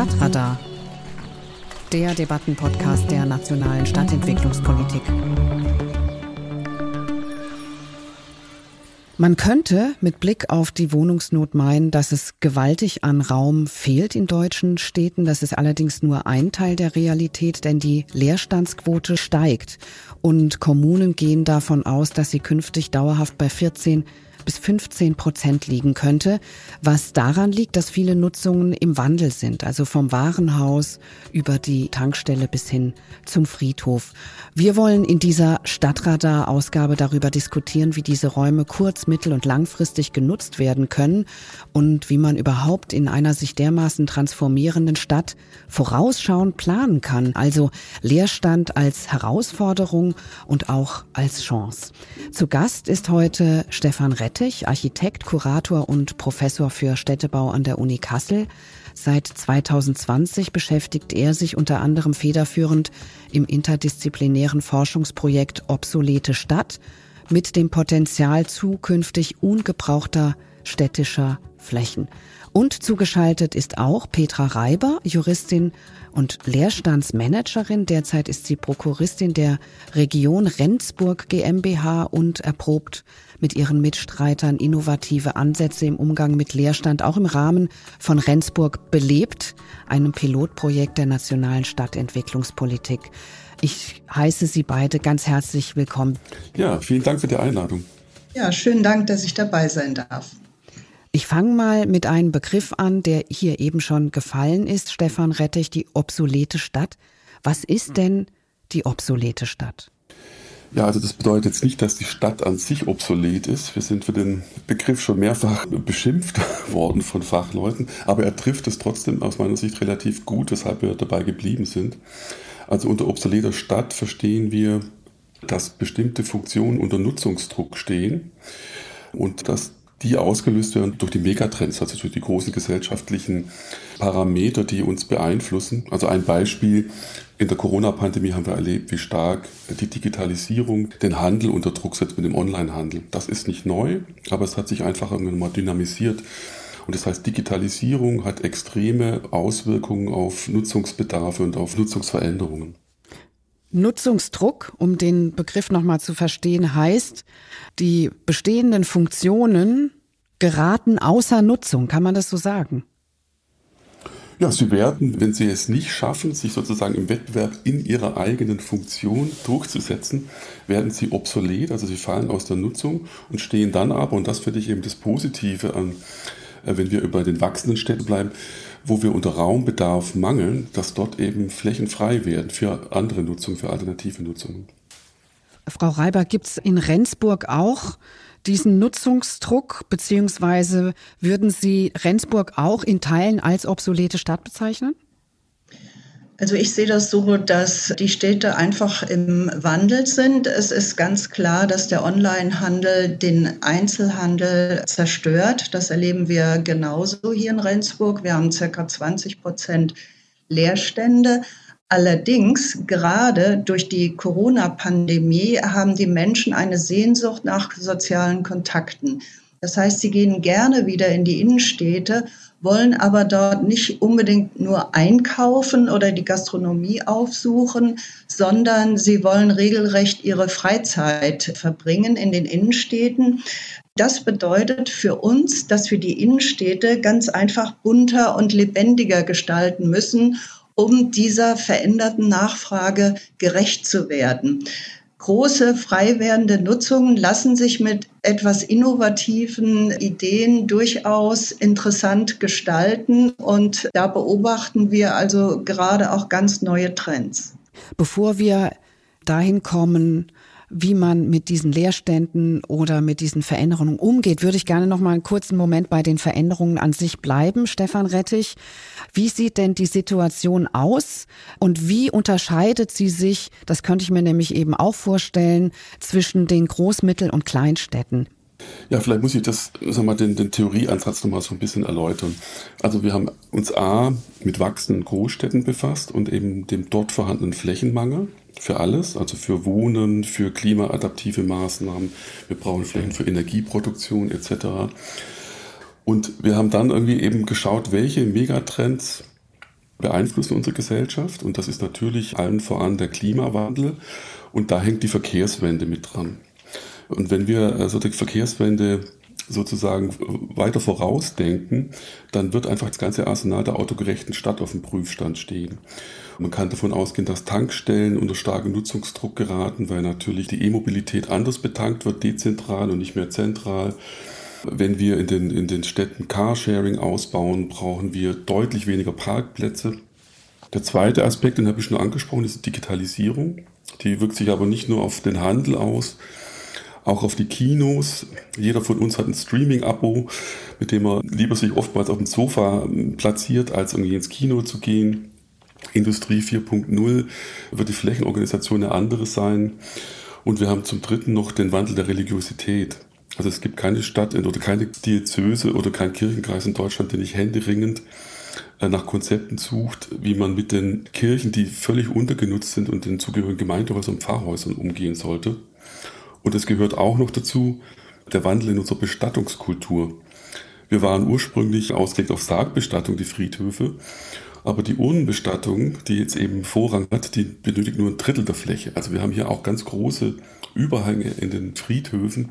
Stadtradar, der Debattenpodcast der nationalen Stadtentwicklungspolitik. Man könnte mit Blick auf die Wohnungsnot meinen, dass es gewaltig an Raum fehlt in deutschen Städten. Das ist allerdings nur ein Teil der Realität, denn die Leerstandsquote steigt und Kommunen gehen davon aus, dass sie künftig dauerhaft bei 14 bis 15 Prozent liegen könnte, was daran liegt, dass viele Nutzungen im Wandel sind, also vom Warenhaus über die Tankstelle bis hin zum Friedhof. Wir wollen in dieser Stadtradar-Ausgabe darüber diskutieren, wie diese Räume kurz-, mittel- und langfristig genutzt werden können und wie man überhaupt in einer sich dermaßen transformierenden Stadt vorausschauend planen kann, also Leerstand als Herausforderung und auch als Chance. Zu Gast ist heute Stefan Rett Rettich, Architekt, Kurator und Professor für Städtebau an der Uni Kassel. Seit 2020 beschäftigt er sich unter anderem federführend im interdisziplinären Forschungsprojekt Obsolete Stadt mit dem Potenzial zukünftig ungebrauchter städtischer Flächen. Und zugeschaltet ist auch Petra Reiber, Juristin und Leerstandsmanagerin. Derzeit ist sie Prokuristin der Region Rendsburg GmbH und erprobt mit ihren Mitstreitern innovative Ansätze im Umgang mit Leerstand auch im Rahmen von Rendsburg belebt, einem Pilotprojekt der nationalen Stadtentwicklungspolitik. Ich heiße Sie beide ganz herzlich willkommen. Ja, vielen Dank für die Einladung. Ja, schönen Dank, dass ich dabei sein darf. Ich fange mal mit einem Begriff an, der hier eben schon gefallen ist, Stefan Rettich, die obsolete Stadt. Was ist denn die obsolete Stadt? Ja, also das bedeutet jetzt nicht, dass die Stadt an sich obsolet ist. Wir sind für den Begriff schon mehrfach beschimpft worden von Fachleuten, aber er trifft es trotzdem aus meiner Sicht relativ gut, weshalb wir dabei geblieben sind. Also unter obsoleter Stadt verstehen wir, dass bestimmte Funktionen unter Nutzungsdruck stehen und dass die ausgelöst werden durch die Megatrends, also durch die großen gesellschaftlichen Parameter, die uns beeinflussen. Also ein Beispiel, in der Corona-Pandemie haben wir erlebt, wie stark die Digitalisierung den Handel unter Druck setzt mit dem Onlinehandel. Das ist nicht neu, aber es hat sich einfach irgendwann mal dynamisiert. Und das heißt, Digitalisierung hat extreme Auswirkungen auf Nutzungsbedarfe und auf Nutzungsveränderungen. Nutzungsdruck, um den Begriff nochmal zu verstehen, heißt, die bestehenden Funktionen geraten außer Nutzung. Kann man das so sagen? Ja, sie werden, wenn sie es nicht schaffen, sich sozusagen im Wettbewerb in ihrer eigenen Funktion durchzusetzen, werden sie obsolet, also sie fallen aus der Nutzung und stehen dann aber, und das finde ich eben das Positive an, äh, wenn wir über den wachsenden Städten bleiben, wo wir unter Raumbedarf mangeln, dass dort eben Flächen frei werden für andere Nutzungen, für alternative Nutzungen. Frau Reiber, gibt es in Rendsburg auch diesen Nutzungsdruck, beziehungsweise würden Sie Rendsburg auch in Teilen als obsolete Stadt bezeichnen? Also ich sehe das so, dass die Städte einfach im Wandel sind. Es ist ganz klar, dass der Onlinehandel den Einzelhandel zerstört. Das erleben wir genauso hier in Rendsburg. Wir haben circa 20 Prozent Leerstände. Allerdings, gerade durch die Corona-Pandemie, haben die Menschen eine Sehnsucht nach sozialen Kontakten. Das heißt, sie gehen gerne wieder in die Innenstädte wollen aber dort nicht unbedingt nur einkaufen oder die Gastronomie aufsuchen, sondern sie wollen regelrecht ihre Freizeit verbringen in den Innenstädten. Das bedeutet für uns, dass wir die Innenstädte ganz einfach bunter und lebendiger gestalten müssen, um dieser veränderten Nachfrage gerecht zu werden große frei werdende Nutzungen lassen sich mit etwas innovativen Ideen durchaus interessant gestalten. Und da beobachten wir also gerade auch ganz neue Trends. Bevor wir dahin kommen, wie man mit diesen Leerständen oder mit diesen Veränderungen umgeht, würde ich gerne noch mal einen kurzen Moment bei den Veränderungen an sich bleiben. Stefan Rettich, wie sieht denn die Situation aus und wie unterscheidet sie sich, das könnte ich mir nämlich eben auch vorstellen, zwischen den Groß-, Mittel- und Kleinstädten? Ja, vielleicht muss ich das, sag mal, den, den Theorieansatz nochmal so ein bisschen erläutern. Also wir haben uns A mit wachsenden Großstädten befasst und eben dem dort vorhandenen Flächenmangel für alles, also für Wohnen, für klimaadaptive Maßnahmen. Wir brauchen Flächen für Energieproduktion etc. Und wir haben dann irgendwie eben geschaut, welche Megatrends beeinflussen unsere Gesellschaft und das ist natürlich allen voran der Klimawandel und da hängt die Verkehrswende mit dran. Und wenn wir also die Verkehrswende sozusagen weiter vorausdenken, dann wird einfach das ganze Arsenal der autogerechten Stadt auf dem Prüfstand stehen. Man kann davon ausgehen, dass Tankstellen unter starken Nutzungsdruck geraten, weil natürlich die E-Mobilität anders betankt wird, dezentral und nicht mehr zentral. Wenn wir in den, in den Städten Carsharing ausbauen, brauchen wir deutlich weniger Parkplätze. Der zweite Aspekt, den habe ich schon angesprochen, ist die Digitalisierung. Die wirkt sich aber nicht nur auf den Handel aus, auch auf die Kinos. Jeder von uns hat ein Streaming-Abo, mit dem er lieber sich oftmals auf dem Sofa platziert, als irgendwie ins Kino zu gehen. Industrie 4.0 wird die Flächenorganisation eine andere sein. Und wir haben zum Dritten noch den Wandel der Religiosität. Also es gibt keine Stadt oder keine Diözese oder kein Kirchenkreis in Deutschland, der nicht händeringend äh, nach Konzepten sucht, wie man mit den Kirchen, die völlig untergenutzt sind und den zugehörigen Gemeindehäusern und Pfarrhäusern umgehen sollte. Und es gehört auch noch dazu der Wandel in unserer Bestattungskultur. Wir waren ursprünglich ausgelegt auf Sargbestattung, die Friedhöfe. Aber die Urnenbestattung, die jetzt eben Vorrang hat, die benötigt nur ein Drittel der Fläche. Also wir haben hier auch ganz große Überhänge in den Friedhöfen,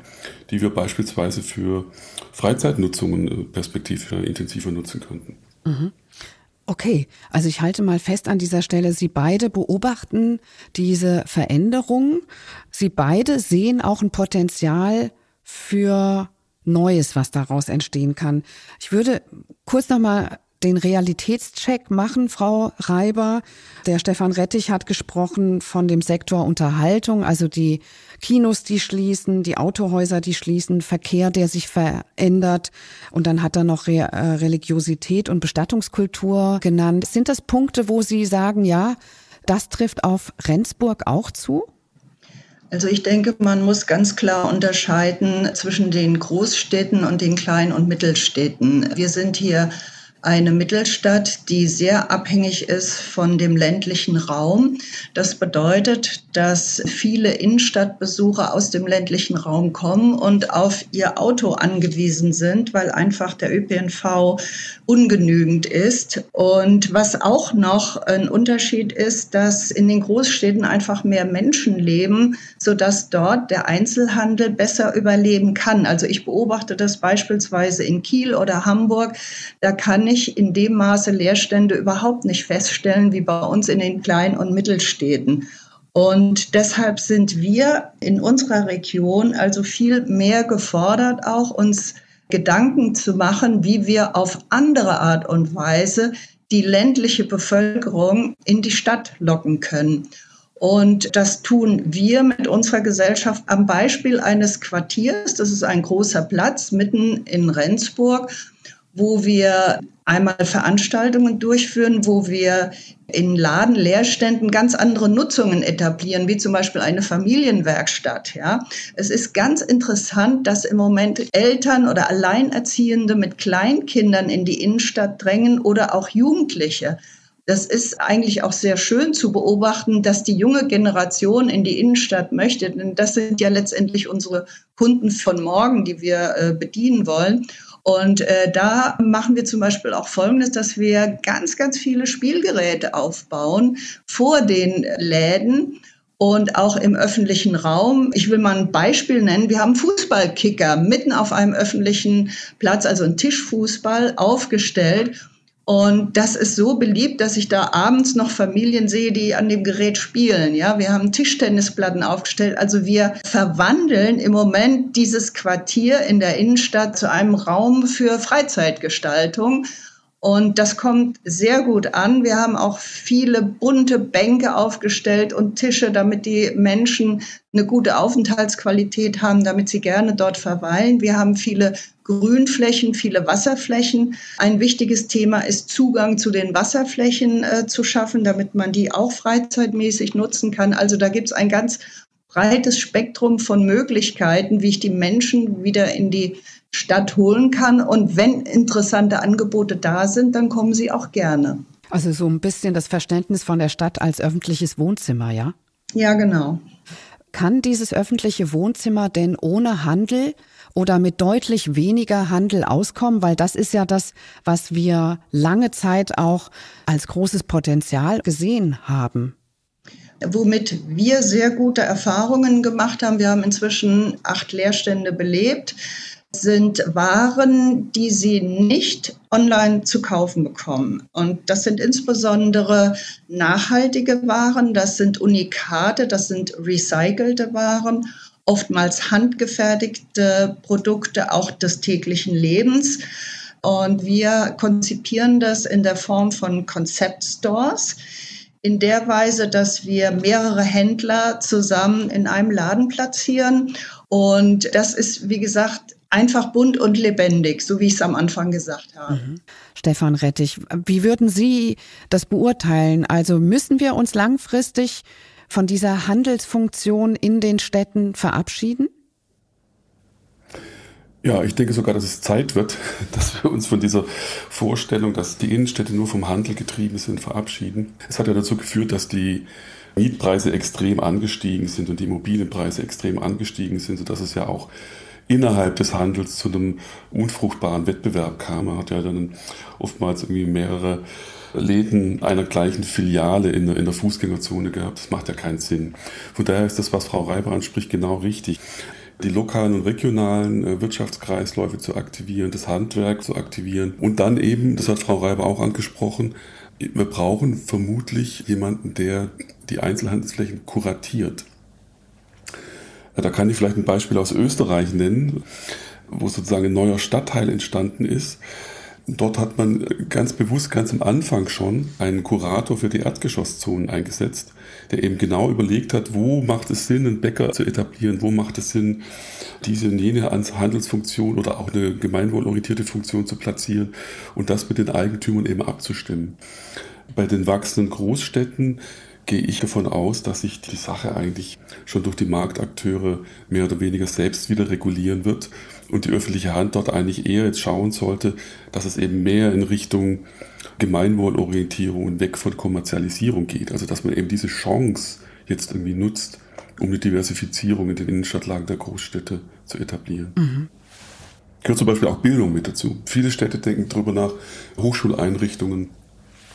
die wir beispielsweise für Freizeitnutzungen äh, perspektivisch intensiver nutzen könnten. Mhm. Okay, also ich halte mal fest an dieser Stelle, Sie beide beobachten diese Veränderung. Sie beide sehen auch ein Potenzial für Neues, was daraus entstehen kann. Ich würde kurz noch mal den Realitätscheck machen, Frau Reiber. Der Stefan Rettich hat gesprochen von dem Sektor Unterhaltung, also die Kinos, die schließen, die Autohäuser, die schließen, Verkehr, der sich verändert. Und dann hat er noch Re äh, Religiosität und Bestattungskultur genannt. Sind das Punkte, wo Sie sagen, ja, das trifft auf Rendsburg auch zu? Also ich denke, man muss ganz klar unterscheiden zwischen den Großstädten und den Klein- und Mittelstädten. Wir sind hier eine Mittelstadt, die sehr abhängig ist von dem ländlichen Raum. Das bedeutet, dass viele Innenstadtbesucher aus dem ländlichen Raum kommen und auf ihr Auto angewiesen sind, weil einfach der ÖPNV ungenügend ist. Und was auch noch ein Unterschied ist, dass in den Großstädten einfach mehr Menschen leben, sodass dort der Einzelhandel besser überleben kann. Also ich beobachte das beispielsweise in Kiel oder Hamburg. Da kann ich in dem Maße Leerstände überhaupt nicht feststellen wie bei uns in den Klein- und Mittelstädten. Und deshalb sind wir in unserer Region also viel mehr gefordert, auch uns Gedanken zu machen, wie wir auf andere Art und Weise die ländliche Bevölkerung in die Stadt locken können. Und das tun wir mit unserer Gesellschaft am Beispiel eines Quartiers. Das ist ein großer Platz mitten in Rendsburg, wo wir einmal Veranstaltungen durchführen, wo wir in Ladenleerständen ganz andere Nutzungen etablieren, wie zum Beispiel eine Familienwerkstatt. Ja, es ist ganz interessant, dass im Moment Eltern oder Alleinerziehende mit Kleinkindern in die Innenstadt drängen oder auch Jugendliche. Das ist eigentlich auch sehr schön zu beobachten, dass die junge Generation in die Innenstadt möchte. Denn das sind ja letztendlich unsere Kunden von morgen, die wir äh, bedienen wollen. Und äh, da machen wir zum Beispiel auch Folgendes, dass wir ganz, ganz viele Spielgeräte aufbauen vor den Läden und auch im öffentlichen Raum. Ich will mal ein Beispiel nennen. Wir haben Fußballkicker mitten auf einem öffentlichen Platz, also ein Tischfußball aufgestellt. Und das ist so beliebt, dass ich da abends noch Familien sehe, die an dem Gerät spielen. Ja, wir haben Tischtennisplatten aufgestellt. Also wir verwandeln im Moment dieses Quartier in der Innenstadt zu einem Raum für Freizeitgestaltung. Und das kommt sehr gut an. Wir haben auch viele bunte Bänke aufgestellt und Tische, damit die Menschen eine gute Aufenthaltsqualität haben, damit sie gerne dort verweilen. Wir haben viele Grünflächen, viele Wasserflächen. Ein wichtiges Thema ist Zugang zu den Wasserflächen äh, zu schaffen, damit man die auch freizeitmäßig nutzen kann. Also da gibt es ein ganz breites Spektrum von Möglichkeiten, wie ich die Menschen wieder in die Stadt holen kann. Und wenn interessante Angebote da sind, dann kommen sie auch gerne. Also so ein bisschen das Verständnis von der Stadt als öffentliches Wohnzimmer, ja? Ja, genau. Kann dieses öffentliche Wohnzimmer denn ohne Handel oder mit deutlich weniger Handel auskommen? Weil das ist ja das, was wir lange Zeit auch als großes Potenzial gesehen haben womit wir sehr gute Erfahrungen gemacht haben. Wir haben inzwischen acht Leerstände belebt sind Waren, die Sie nicht online zu kaufen bekommen. Und das sind insbesondere nachhaltige Waren, das sind Unikate, das sind recycelte Waren, oftmals handgefertigte Produkte auch des täglichen Lebens. Und wir konzipieren das in der Form von Konzeptstores in der Weise, dass wir mehrere Händler zusammen in einem Laden platzieren. Und das ist, wie gesagt, einfach bunt und lebendig, so wie ich es am Anfang gesagt habe. Mhm. Stefan Rettich, wie würden Sie das beurteilen? Also müssen wir uns langfristig von dieser Handelsfunktion in den Städten verabschieden? Ja, ich denke sogar, dass es Zeit wird, dass wir uns von dieser Vorstellung, dass die Innenstädte nur vom Handel getrieben sind, verabschieden. Es hat ja dazu geführt, dass die Mietpreise extrem angestiegen sind und die Immobilienpreise extrem angestiegen sind, sodass es ja auch innerhalb des Handels zu einem unfruchtbaren Wettbewerb kam. Man hat ja dann oftmals irgendwie mehrere Läden einer gleichen Filiale in der, in der Fußgängerzone gehabt. Das macht ja keinen Sinn. Von daher ist das, was Frau Reiber anspricht, genau richtig. Die lokalen und regionalen äh, Wirtschaftskreisläufe zu aktivieren, das Handwerk zu aktivieren und dann eben, das hat Frau Reiber auch angesprochen, wir brauchen vermutlich jemanden, der die Einzelhandelsflächen kuratiert. Da kann ich vielleicht ein Beispiel aus Österreich nennen, wo sozusagen ein neuer Stadtteil entstanden ist. Dort hat man ganz bewusst ganz am Anfang schon einen Kurator für die Erdgeschosszonen eingesetzt, der eben genau überlegt hat, wo macht es Sinn, einen Bäcker zu etablieren, wo macht es Sinn, diese und jene Handelsfunktion oder auch eine gemeinwohlorientierte Funktion zu platzieren und das mit den Eigentümern eben abzustimmen. Bei den wachsenden Großstädten gehe ich davon aus, dass sich die Sache eigentlich schon durch die Marktakteure mehr oder weniger selbst wieder regulieren wird und die öffentliche Hand dort eigentlich eher jetzt schauen sollte, dass es eben mehr in Richtung Gemeinwohlorientierung und weg von Kommerzialisierung geht. Also dass man eben diese Chance jetzt irgendwie nutzt, um eine Diversifizierung in den Innenstadtlagen der Großstädte zu etablieren. Mhm. Gehört zum Beispiel auch Bildung mit dazu. Viele Städte denken darüber nach, Hochschuleinrichtungen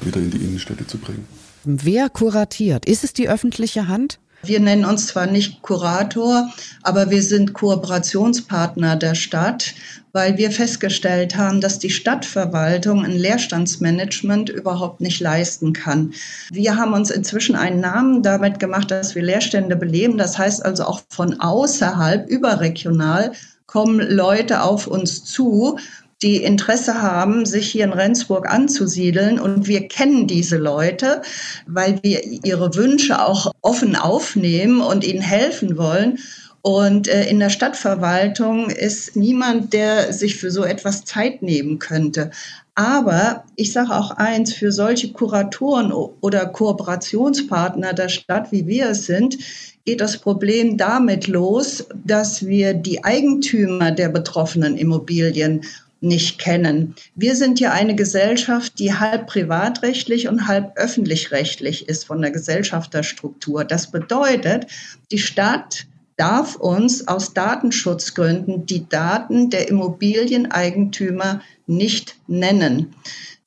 wieder in die Innenstädte zu bringen. Wer kuratiert? Ist es die öffentliche Hand? Wir nennen uns zwar nicht Kurator, aber wir sind Kooperationspartner der Stadt, weil wir festgestellt haben, dass die Stadtverwaltung ein Leerstandsmanagement überhaupt nicht leisten kann. Wir haben uns inzwischen einen Namen damit gemacht, dass wir Leerstände beleben. Das heißt also auch von außerhalb, überregional, kommen Leute auf uns zu die Interesse haben, sich hier in Rendsburg anzusiedeln. Und wir kennen diese Leute, weil wir ihre Wünsche auch offen aufnehmen und ihnen helfen wollen. Und äh, in der Stadtverwaltung ist niemand, der sich für so etwas Zeit nehmen könnte. Aber ich sage auch eins, für solche Kuratoren oder Kooperationspartner der Stadt, wie wir es sind, geht das Problem damit los, dass wir die Eigentümer der betroffenen Immobilien nicht kennen. Wir sind ja eine Gesellschaft, die halb privatrechtlich und halb öffentlich-rechtlich ist von der Gesellschafterstruktur. Das bedeutet, die Stadt darf uns aus Datenschutzgründen die Daten der Immobilieneigentümer nicht nennen.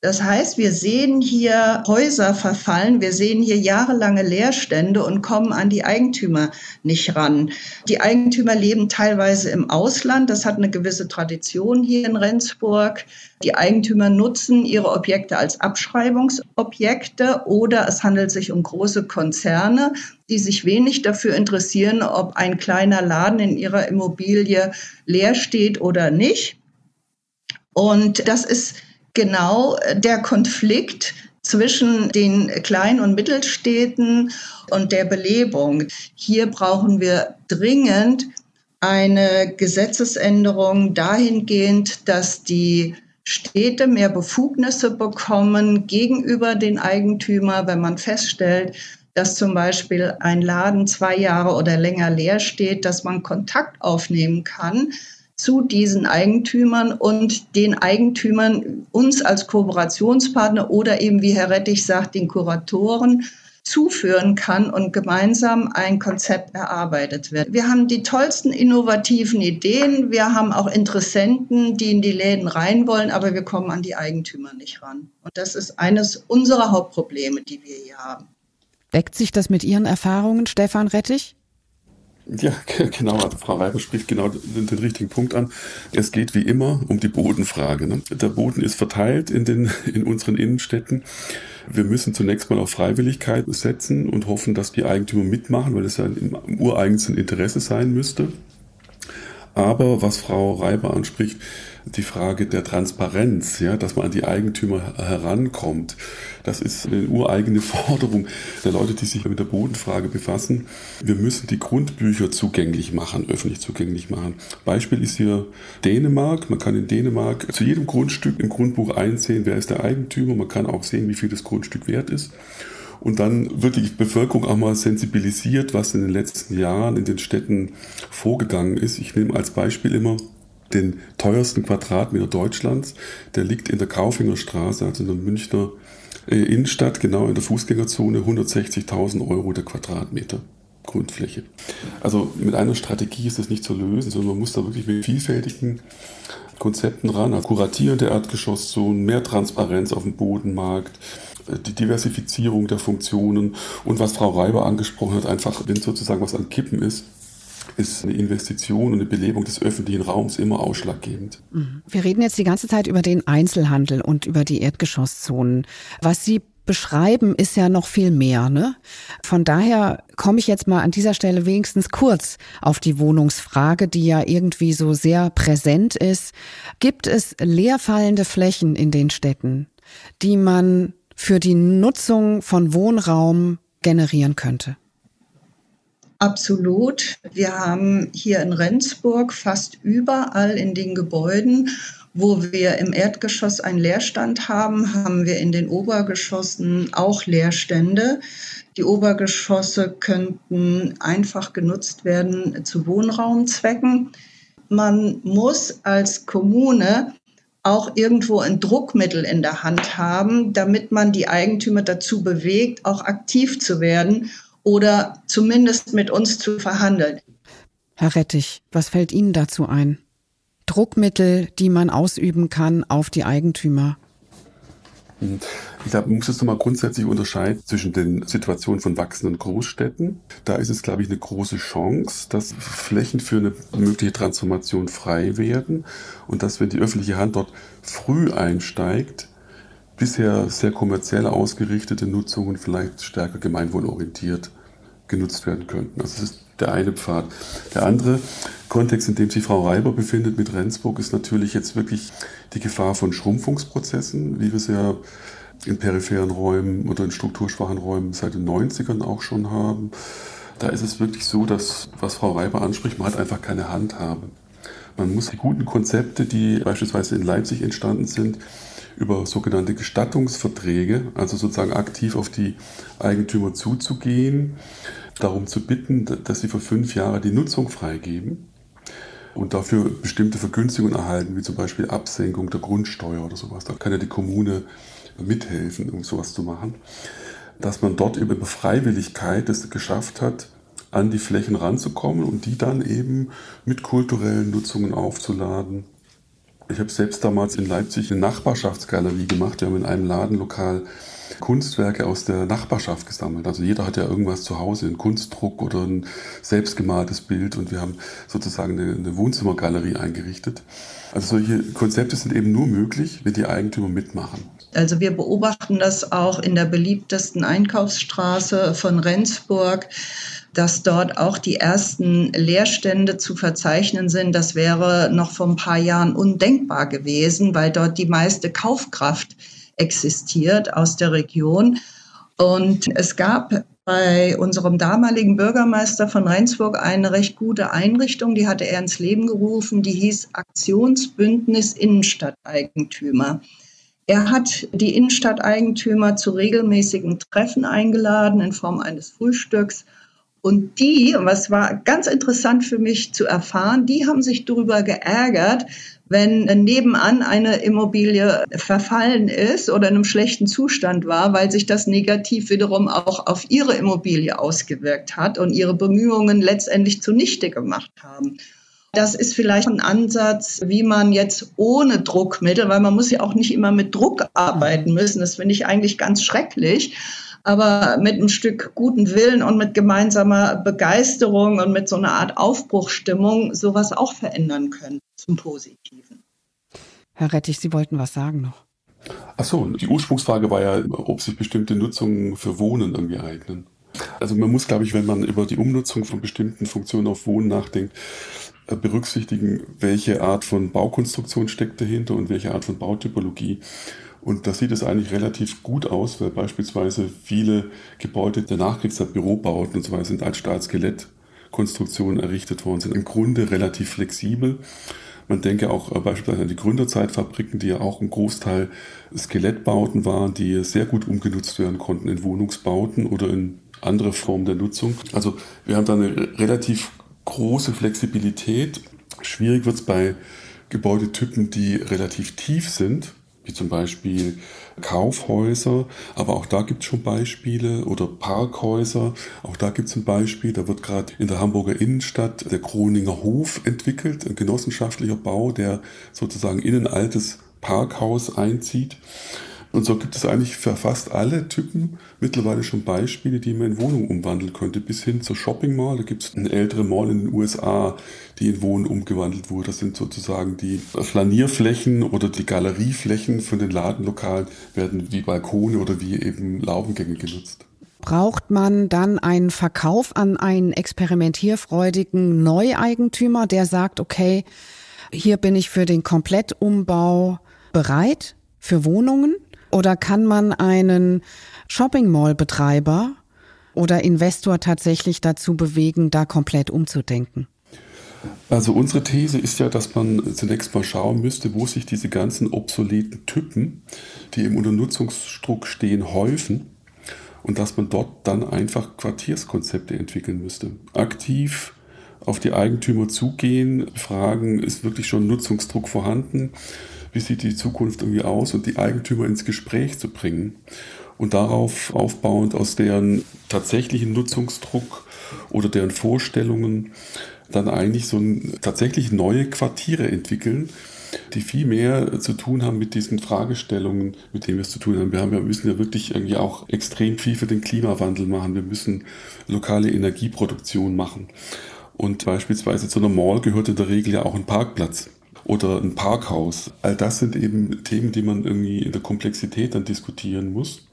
Das heißt, wir sehen hier Häuser verfallen, wir sehen hier jahrelange Leerstände und kommen an die Eigentümer nicht ran. Die Eigentümer leben teilweise im Ausland, das hat eine gewisse Tradition hier in Rendsburg. Die Eigentümer nutzen ihre Objekte als Abschreibungsobjekte oder es handelt sich um große Konzerne, die sich wenig dafür interessieren, ob ein kleiner Laden in ihrer Immobilie leer steht oder nicht. Und das ist genau äh, der Konflikt zwischen den Klein- und Mittelstädten und der Belebung. Hier brauchen wir dringend eine Gesetzesänderung dahingehend, dass die Städte mehr Befugnisse bekommen gegenüber den Eigentümern, wenn man feststellt, dass zum Beispiel ein Laden zwei Jahre oder länger leer steht, dass man Kontakt aufnehmen kann zu diesen Eigentümern und den Eigentümern uns als Kooperationspartner oder eben, wie Herr Rettich sagt, den Kuratoren zuführen kann und gemeinsam ein Konzept erarbeitet wird. Wir haben die tollsten innovativen Ideen, wir haben auch Interessenten, die in die Läden rein wollen, aber wir kommen an die Eigentümer nicht ran. Und das ist eines unserer Hauptprobleme, die wir hier haben. Deckt sich das mit Ihren Erfahrungen, Stefan Rettich? Ja, genau. Also Frau Reiber spricht genau den, den, richtigen Punkt an. Es geht wie immer um die Bodenfrage. Ne? Der Boden ist verteilt in, den, in unseren Innenstädten. Wir müssen zunächst mal auf Freiwilligkeit setzen und hoffen, dass die Eigentümer mitmachen, weil es ja im ureigensten Interesse sein müsste. Aber was Frau Reiber anspricht, die Frage der Transparenz, ja, dass man an die Eigentümer herankommt, das ist eine ureigene Forderung der Leute, die sich mit der Bodenfrage befassen. Wir müssen die Grundbücher zugänglich machen, öffentlich zugänglich machen. Beispiel ist hier Dänemark. Man kann in Dänemark zu jedem Grundstück im Grundbuch einsehen, wer ist der Eigentümer. Man kann auch sehen, wie viel das Grundstück wert ist. Und dann wird die Bevölkerung auch mal sensibilisiert, was in den letzten Jahren in den Städten vorgegangen ist. Ich nehme als Beispiel immer den teuersten Quadratmeter Deutschlands. Der liegt in der Kaufingerstraße, also in der Münchner äh, Innenstadt, genau in der Fußgängerzone, 160.000 Euro der Quadratmeter. Grundfläche. Also mit einer Strategie ist das nicht zu lösen, sondern man muss da wirklich mit vielfältigen Konzepten ran. Also Kuratieren der Erdgeschosszonen, mehr Transparenz auf dem Bodenmarkt, äh, die Diversifizierung der Funktionen und was Frau Reiber angesprochen hat, einfach, wenn sozusagen was an Kippen ist, ist eine Investition und eine Belebung des öffentlichen Raums immer ausschlaggebend. Mhm. Wir reden jetzt die ganze Zeit über den Einzelhandel und über die Erdgeschosszonen. Was Sie beschreiben, ist ja noch viel mehr. Ne? Von daher komme ich jetzt mal an dieser Stelle wenigstens kurz auf die Wohnungsfrage, die ja irgendwie so sehr präsent ist. Gibt es leerfallende Flächen in den Städten, die man für die Nutzung von Wohnraum generieren könnte? Absolut. Wir haben hier in Rendsburg fast überall in den Gebäuden, wo wir im Erdgeschoss einen Leerstand haben, haben wir in den Obergeschossen auch Leerstände. Die Obergeschosse könnten einfach genutzt werden zu Wohnraumzwecken. Man muss als Kommune auch irgendwo ein Druckmittel in der Hand haben, damit man die Eigentümer dazu bewegt, auch aktiv zu werden oder zumindest mit uns zu verhandeln. Herr Rettich, was fällt Ihnen dazu ein? Druckmittel, die man ausüben kann auf die Eigentümer? Ich glaube, man muss jetzt nochmal grundsätzlich unterscheiden zwischen den Situationen von wachsenden Großstädten. Da ist es, glaube ich, eine große Chance, dass Flächen für eine mögliche Transformation frei werden und dass, wenn die öffentliche Hand dort früh einsteigt, bisher sehr kommerziell ausgerichtete Nutzungen vielleicht stärker gemeinwohlorientiert genutzt werden könnten. Also das ist der eine Pfad. Der andere Kontext, in dem sich Frau Reiber befindet mit Rendsburg, ist natürlich jetzt wirklich die Gefahr von Schrumpfungsprozessen, wie wir es ja in peripheren Räumen oder in strukturschwachen Räumen seit den 90ern auch schon haben. Da ist es wirklich so, dass, was Frau Reiber anspricht, man hat einfach keine Handhabe. Man muss die guten Konzepte, die beispielsweise in Leipzig entstanden sind, über sogenannte Gestattungsverträge, also sozusagen aktiv auf die Eigentümer zuzugehen, darum zu bitten, dass sie für fünf Jahre die Nutzung freigeben und dafür bestimmte Vergünstigungen erhalten, wie zum Beispiel Absenkung der Grundsteuer oder sowas. Da kann ja die Kommune mithelfen, um sowas zu machen. Dass man dort über Freiwilligkeit es geschafft hat, an die Flächen ranzukommen und die dann eben mit kulturellen Nutzungen aufzuladen ich habe selbst damals in Leipzig eine Nachbarschaftsgalerie gemacht. Wir haben in einem Ladenlokal Kunstwerke aus der Nachbarschaft gesammelt. Also jeder hat ja irgendwas zu Hause, einen Kunstdruck oder ein selbstgemaltes Bild und wir haben sozusagen eine, eine Wohnzimmergalerie eingerichtet. Also solche Konzepte sind eben nur möglich, wenn die Eigentümer mitmachen. Also wir beobachten das auch in der beliebtesten Einkaufsstraße von Rendsburg dass dort auch die ersten Leerstände zu verzeichnen sind. Das wäre noch vor ein paar Jahren undenkbar gewesen, weil dort die meiste Kaufkraft existiert aus der Region. Und es gab bei unserem damaligen Bürgermeister von Rendsburg eine recht gute Einrichtung, die hatte er ins Leben gerufen, die hieß Aktionsbündnis Innenstadteigentümer. Er hat die Innenstadteigentümer zu regelmäßigen Treffen eingeladen in Form eines Frühstücks Und die, was war ganz interessant für mich zu erfahren, die haben sich darüber geärgert, wenn nebenan eine Immobilie verfallen ist oder in einem schlechten Zustand war, weil sich das negativ wiederum auch auf ihre Immobilie ausgewirkt hat und ihre Bemühungen letztendlich zunichte gemacht haben. Das ist vielleicht ein Ansatz, wie man jetzt ohne Druckmittel, weil man muss ja auch nicht immer mit Druck arbeiten müssen. Das finde ich eigentlich ganz schrecklich aber mit einem Stück guten Willen und mit gemeinsamer Begeisterung und mit so einer Art Aufbruchstimmung sowas auch verändern können zum Positiven. Herr Rettich, Sie wollten was sagen noch. Ach so, die Ursprungsfrage war ja, ob sich bestimmte Nutzungen für Wohnen irgendwie eignen. Also man muss, glaube ich, wenn man über die Umnutzung von bestimmten Funktionen auf Wohnen nachdenkt, äh, berücksichtigen, welche Art von Baukonstruktion steckt dahinter und welche Art von Bautypologie. Und da sieht es eigentlich relativ gut aus, weil beispielsweise viele Gebäude der Nachkriegszeit, Bürobauten und so weiter, sind als Stahlskelettkonstruktionen errichtet worden, sind im Grunde relativ flexibel. Man denke auch äh, beispielsweise an die Gründerzeitfabriken, die ja auch ein Großteil Skelettbauten waren, die sehr gut umgenutzt werden konnten in Wohnungsbauten oder in andere Formen der Nutzung. Also wir haben da eine relativ große Flexibilität. Schwierig wird es bei Gebäudetypen, die relativ tief sind wie zum Beispiel Kaufhäuser, aber auch da gibt es schon Beispiele oder Parkhäuser, auch da gibt es ein Beispiel, da wird gerade in der Hamburger Innenstadt der Kroninger Hof entwickelt, ein genossenschaftlicher Bau, der sozusagen in ein altes Parkhaus einzieht. Und so gibt es eigentlich für fast alle Typen mittlerweile schon Beispiele, die man in Wohnungen umwandeln könnte, bis hin zur Shopping Mall. Da gibt es eine ältere Mall in den USA, die in Wohnen umgewandelt wurde. Das sind sozusagen die Flanierflächen oder die Galerieflächen von den Ladenlokalen werden wie Balkone oder wie eben Laubengänge genutzt. Braucht man dann einen Verkauf an einen experimentierfreudigen Neueigentümer, der sagt, okay, hier bin ich für den Komplettumbau bereit für Wohnungen? Oder kann man einen Shopping Mall Betreiber oder Investor tatsächlich dazu bewegen, da komplett umzudenken? Also unsere These ist ja, dass man zunächst mal schauen müsste, wo sich diese ganzen obsoleten Typen, die im Unternutzungsdruck stehen, häufen und dass man dort dann einfach Quartierskonzepte entwickeln müsste. Aktiv auf die Eigentümer zugehen, fragen, ist wirklich schon Nutzungsdruck vorhanden? Wie sieht die Zukunft irgendwie aus und die Eigentümer ins Gespräch zu bringen und darauf aufbauend aus deren tatsächlichen Nutzungsdruck oder deren Vorstellungen dann eigentlich so ein, tatsächlich neue Quartiere entwickeln, die viel mehr zu tun haben mit diesen Fragestellungen, mit denen wir es zu tun haben. Wir, haben, wir müssen ja wirklich irgendwie auch extrem viel für den Klimawandel machen. Wir müssen lokale Energieproduktion machen. Und beispielsweise zu einer Mall gehört in der Regel ja auch ein Parkplatz oder ein Parkhaus. All das sind eben Themen, die man irgendwie in der Komplexität dann diskutieren muss,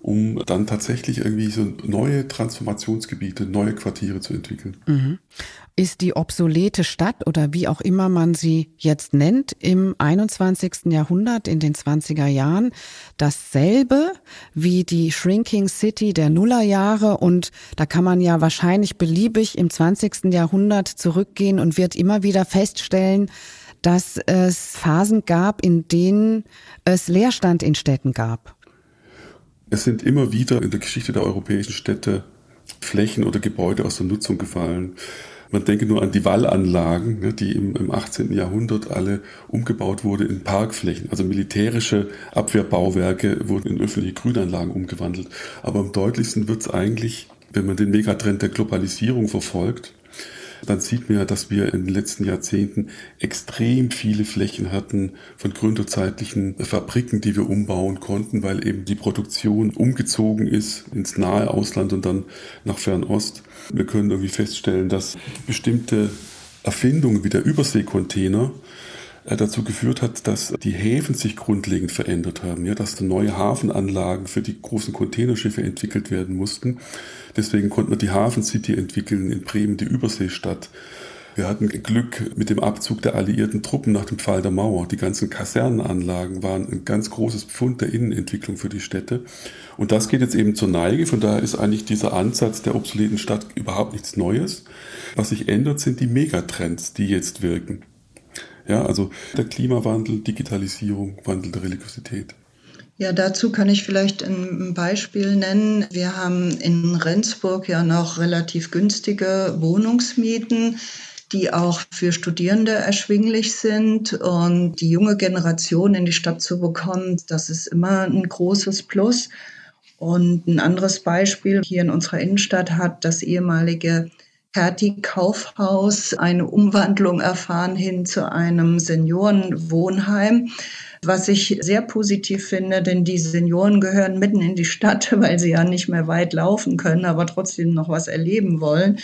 um dann tatsächlich irgendwie so neue Transformationsgebiete, neue Quartiere zu entwickeln. Mhm. Ist die obsolete Stadt oder wie auch immer man sie jetzt nennt im 21. Jahrhundert, in den 20er Jahren, dasselbe wie die Shrinking City der Nullerjahre und da kann man ja wahrscheinlich beliebig im 20. Jahrhundert zurückgehen und wird immer wieder feststellen, dass es Phasen gab, in denen es Leerstand in Städten gab. Es sind immer wieder in der Geschichte der europäischen Städte Flächen oder Gebäude aus der Nutzung gefallen. Man denke nur an die Wallanlagen, ne, die im, 18. Jahrhundert alle umgebaut wurden in Parkflächen. Also militärische Abwehrbauwerke wurden in öffentliche Grünanlagen umgewandelt. Aber am deutlichsten wird es eigentlich, wenn man den Megatrend der Globalisierung verfolgt, dann sieht man ja, dass wir in den letzten Jahrzehnten extrem viele Flächen hatten von gründerzeitlichen Fabriken, die wir umbauen konnten, weil eben die Produktion umgezogen ist ins nahe Ausland und dann nach Fernost. Wir können irgendwie feststellen, dass bestimmte Erfindungen wie der Überseekontainer dazu geführt hat, dass die Häfen sich grundlegend verändert haben, ja, dass neue Hafenanlagen für die großen Containerschiffe entwickelt werden mussten. Deswegen konnten wir die Hafen City entwickeln in Bremen, die Überseestadt. Wir hatten Glück mit dem Abzug der alliierten Truppen nach dem Fall der Mauer. Die ganzen Kasernenanlagen waren ein ganz großes Pfund der Innenentwicklung für die Städte. Und das geht jetzt eben zur Neige. Von daher ist eigentlich dieser Ansatz der obsoleten Stadt überhaupt nichts Neues. Was sich ändert, sind die Megatrends, die jetzt wirken. Ja, also der Klimawandel, Digitalisierung, Wandel der Religiosität. Ja, dazu kann ich vielleicht ein Beispiel nennen. Wir haben in Rendsburg ja noch relativ günstige Wohnungsmieten, die auch für Studierende erschwinglich sind. Und die junge Generation in die Stadt zu bekommen, das ist immer ein großes Plus. Und ein anderes Beispiel hier in unserer Innenstadt hat das ehemalige Hertie Kaufhaus eine Umwandlung erfahren hin zu einem Seniorenwohnheim was ich sehr positiv finde, denn die Senioren gehören mitten in die Stadt, weil sie ja nicht mehr weit laufen können, aber trotzdem noch was erleben wollen.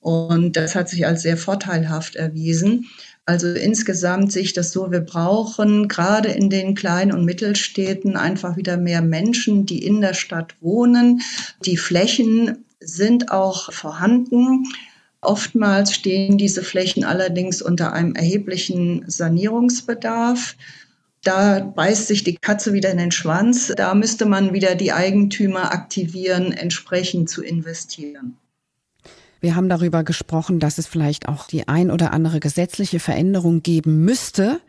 Und das hat sich als sehr vorteilhaft erwiesen. Also insgesamt sehe ich das so, wir brauchen gerade in den kleinen und Mittelstädten einfach wieder mehr Menschen, die in der Stadt wohnen. Die Flächen sind auch vorhanden. Oftmals stehen diese Flächen allerdings unter einem erheblichen Sanierungsbedarf. Da beißt sich die Katze wieder in den Schwanz. Da müsste man wieder die Eigentümer aktivieren, entsprechend zu investieren. Wir haben darüber gesprochen, dass es vielleicht auch die ein oder andere gesetzliche Veränderung geben müsste.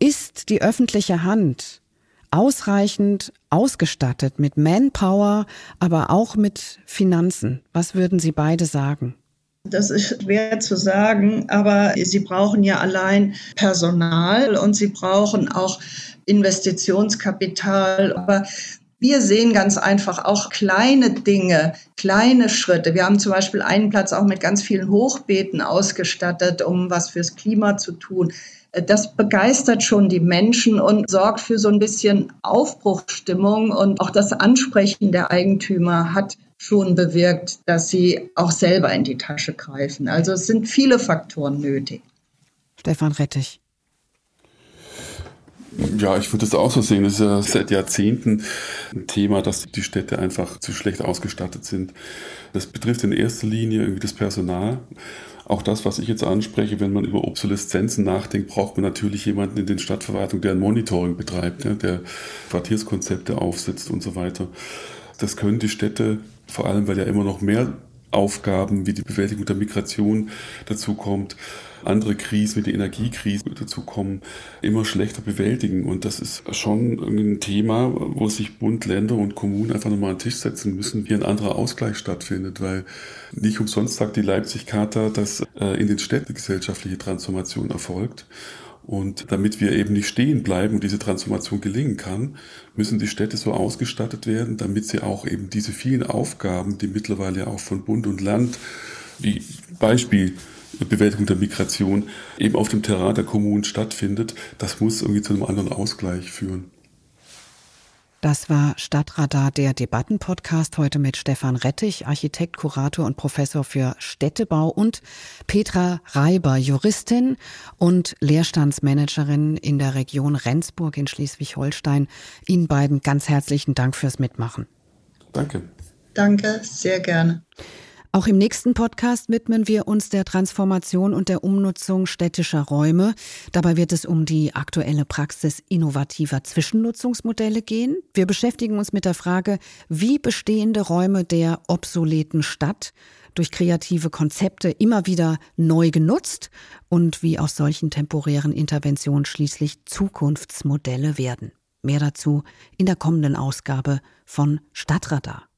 Ist die öffentliche Hand ausreichend ausgestattet mit Manpower, aber auch mit Finanzen? Was würden Sie beide sagen? Das ist schwer zu sagen, aber sie brauchen ja allein Personal und sie brauchen auch Investitionskapital. Aber wir sehen ganz einfach auch kleine Dinge, kleine Schritte. Wir haben zum Beispiel einen Platz auch mit ganz vielen Hochbeeten ausgestattet, um was fürs Klima zu tun. Das begeistert schon die Menschen und sorgt für so ein bisschen Aufbruchstimmung und auch das Ansprechen der Eigentümer hat schon bewirkt, dass sie auch selber in die Tasche greifen. Also es sind viele Faktoren nötig. Stefan Rettich. Ja, ich würde es auch so sehen. Es ist ja seit Jahrzehnten ein Thema, dass die Städte einfach zu schlecht ausgestattet sind. Das betrifft in erster Linie irgendwie das Personal. Auch das, was ich jetzt anspreche, wenn man über Obsoleszenzen nachdenkt, braucht man natürlich jemanden in den Stadtverwaltungen, der ein Monitoring betreibt, der Quartierskonzepte aufsetzt und so weiter. Das können die Städte vor allem weil ja immer noch mehr Aufgaben wie die Bewältigung der Migration dazu kommt, andere Krisen wie die Energiekrise dazu kommen, immer schlechter bewältigen. Und das ist schon ein Thema, wo sich Bund, Länder und Kommunen einfach nochmal an den Tisch setzen müssen, wie ein anderer Ausgleich stattfindet, weil nicht umsonst sagt die Leipzig-Charta, dass äh, in den Städten gesellschaftliche Transformation erfolgt. Und damit wir eben nicht stehen bleiben und diese Transformation gelingen kann, müssen die Städte so ausgestattet werden, damit sie auch eben diese vielen Aufgaben, die mittlerweile auch von Bund und Land, wie Beispiel Bewältigung der Migration, eben auf dem Terrain der Kommunen stattfindet, das muss irgendwie zu einem anderen Ausgleich führen. Das war Stadtradar, der Debattenpodcast, heute mit Stefan Rettich, Architekt, Kurator und Professor für Städtebau und Petra Reiber, Juristin und Leerstandsmanagerin in der Region Rendsburg in Schleswig-Holstein. Ihnen beiden ganz herzlichen Dank fürs Mitmachen. Danke. Danke, sehr gerne. Auch im nächsten Podcast widmen wir uns der Transformation und der Umnutzung städtischer Räume. Dabei wird es um die aktuelle Praxis innovativer Zwischennutzungsmodelle gehen. Wir beschäftigen uns mit der Frage, wie bestehende Räume der obsoleten Stadt durch kreative Konzepte immer wieder neu genutzt und wie aus solchen temporären Interventionen schließlich Zukunftsmodelle werden. Mehr dazu in der kommenden Ausgabe von Stadtradar.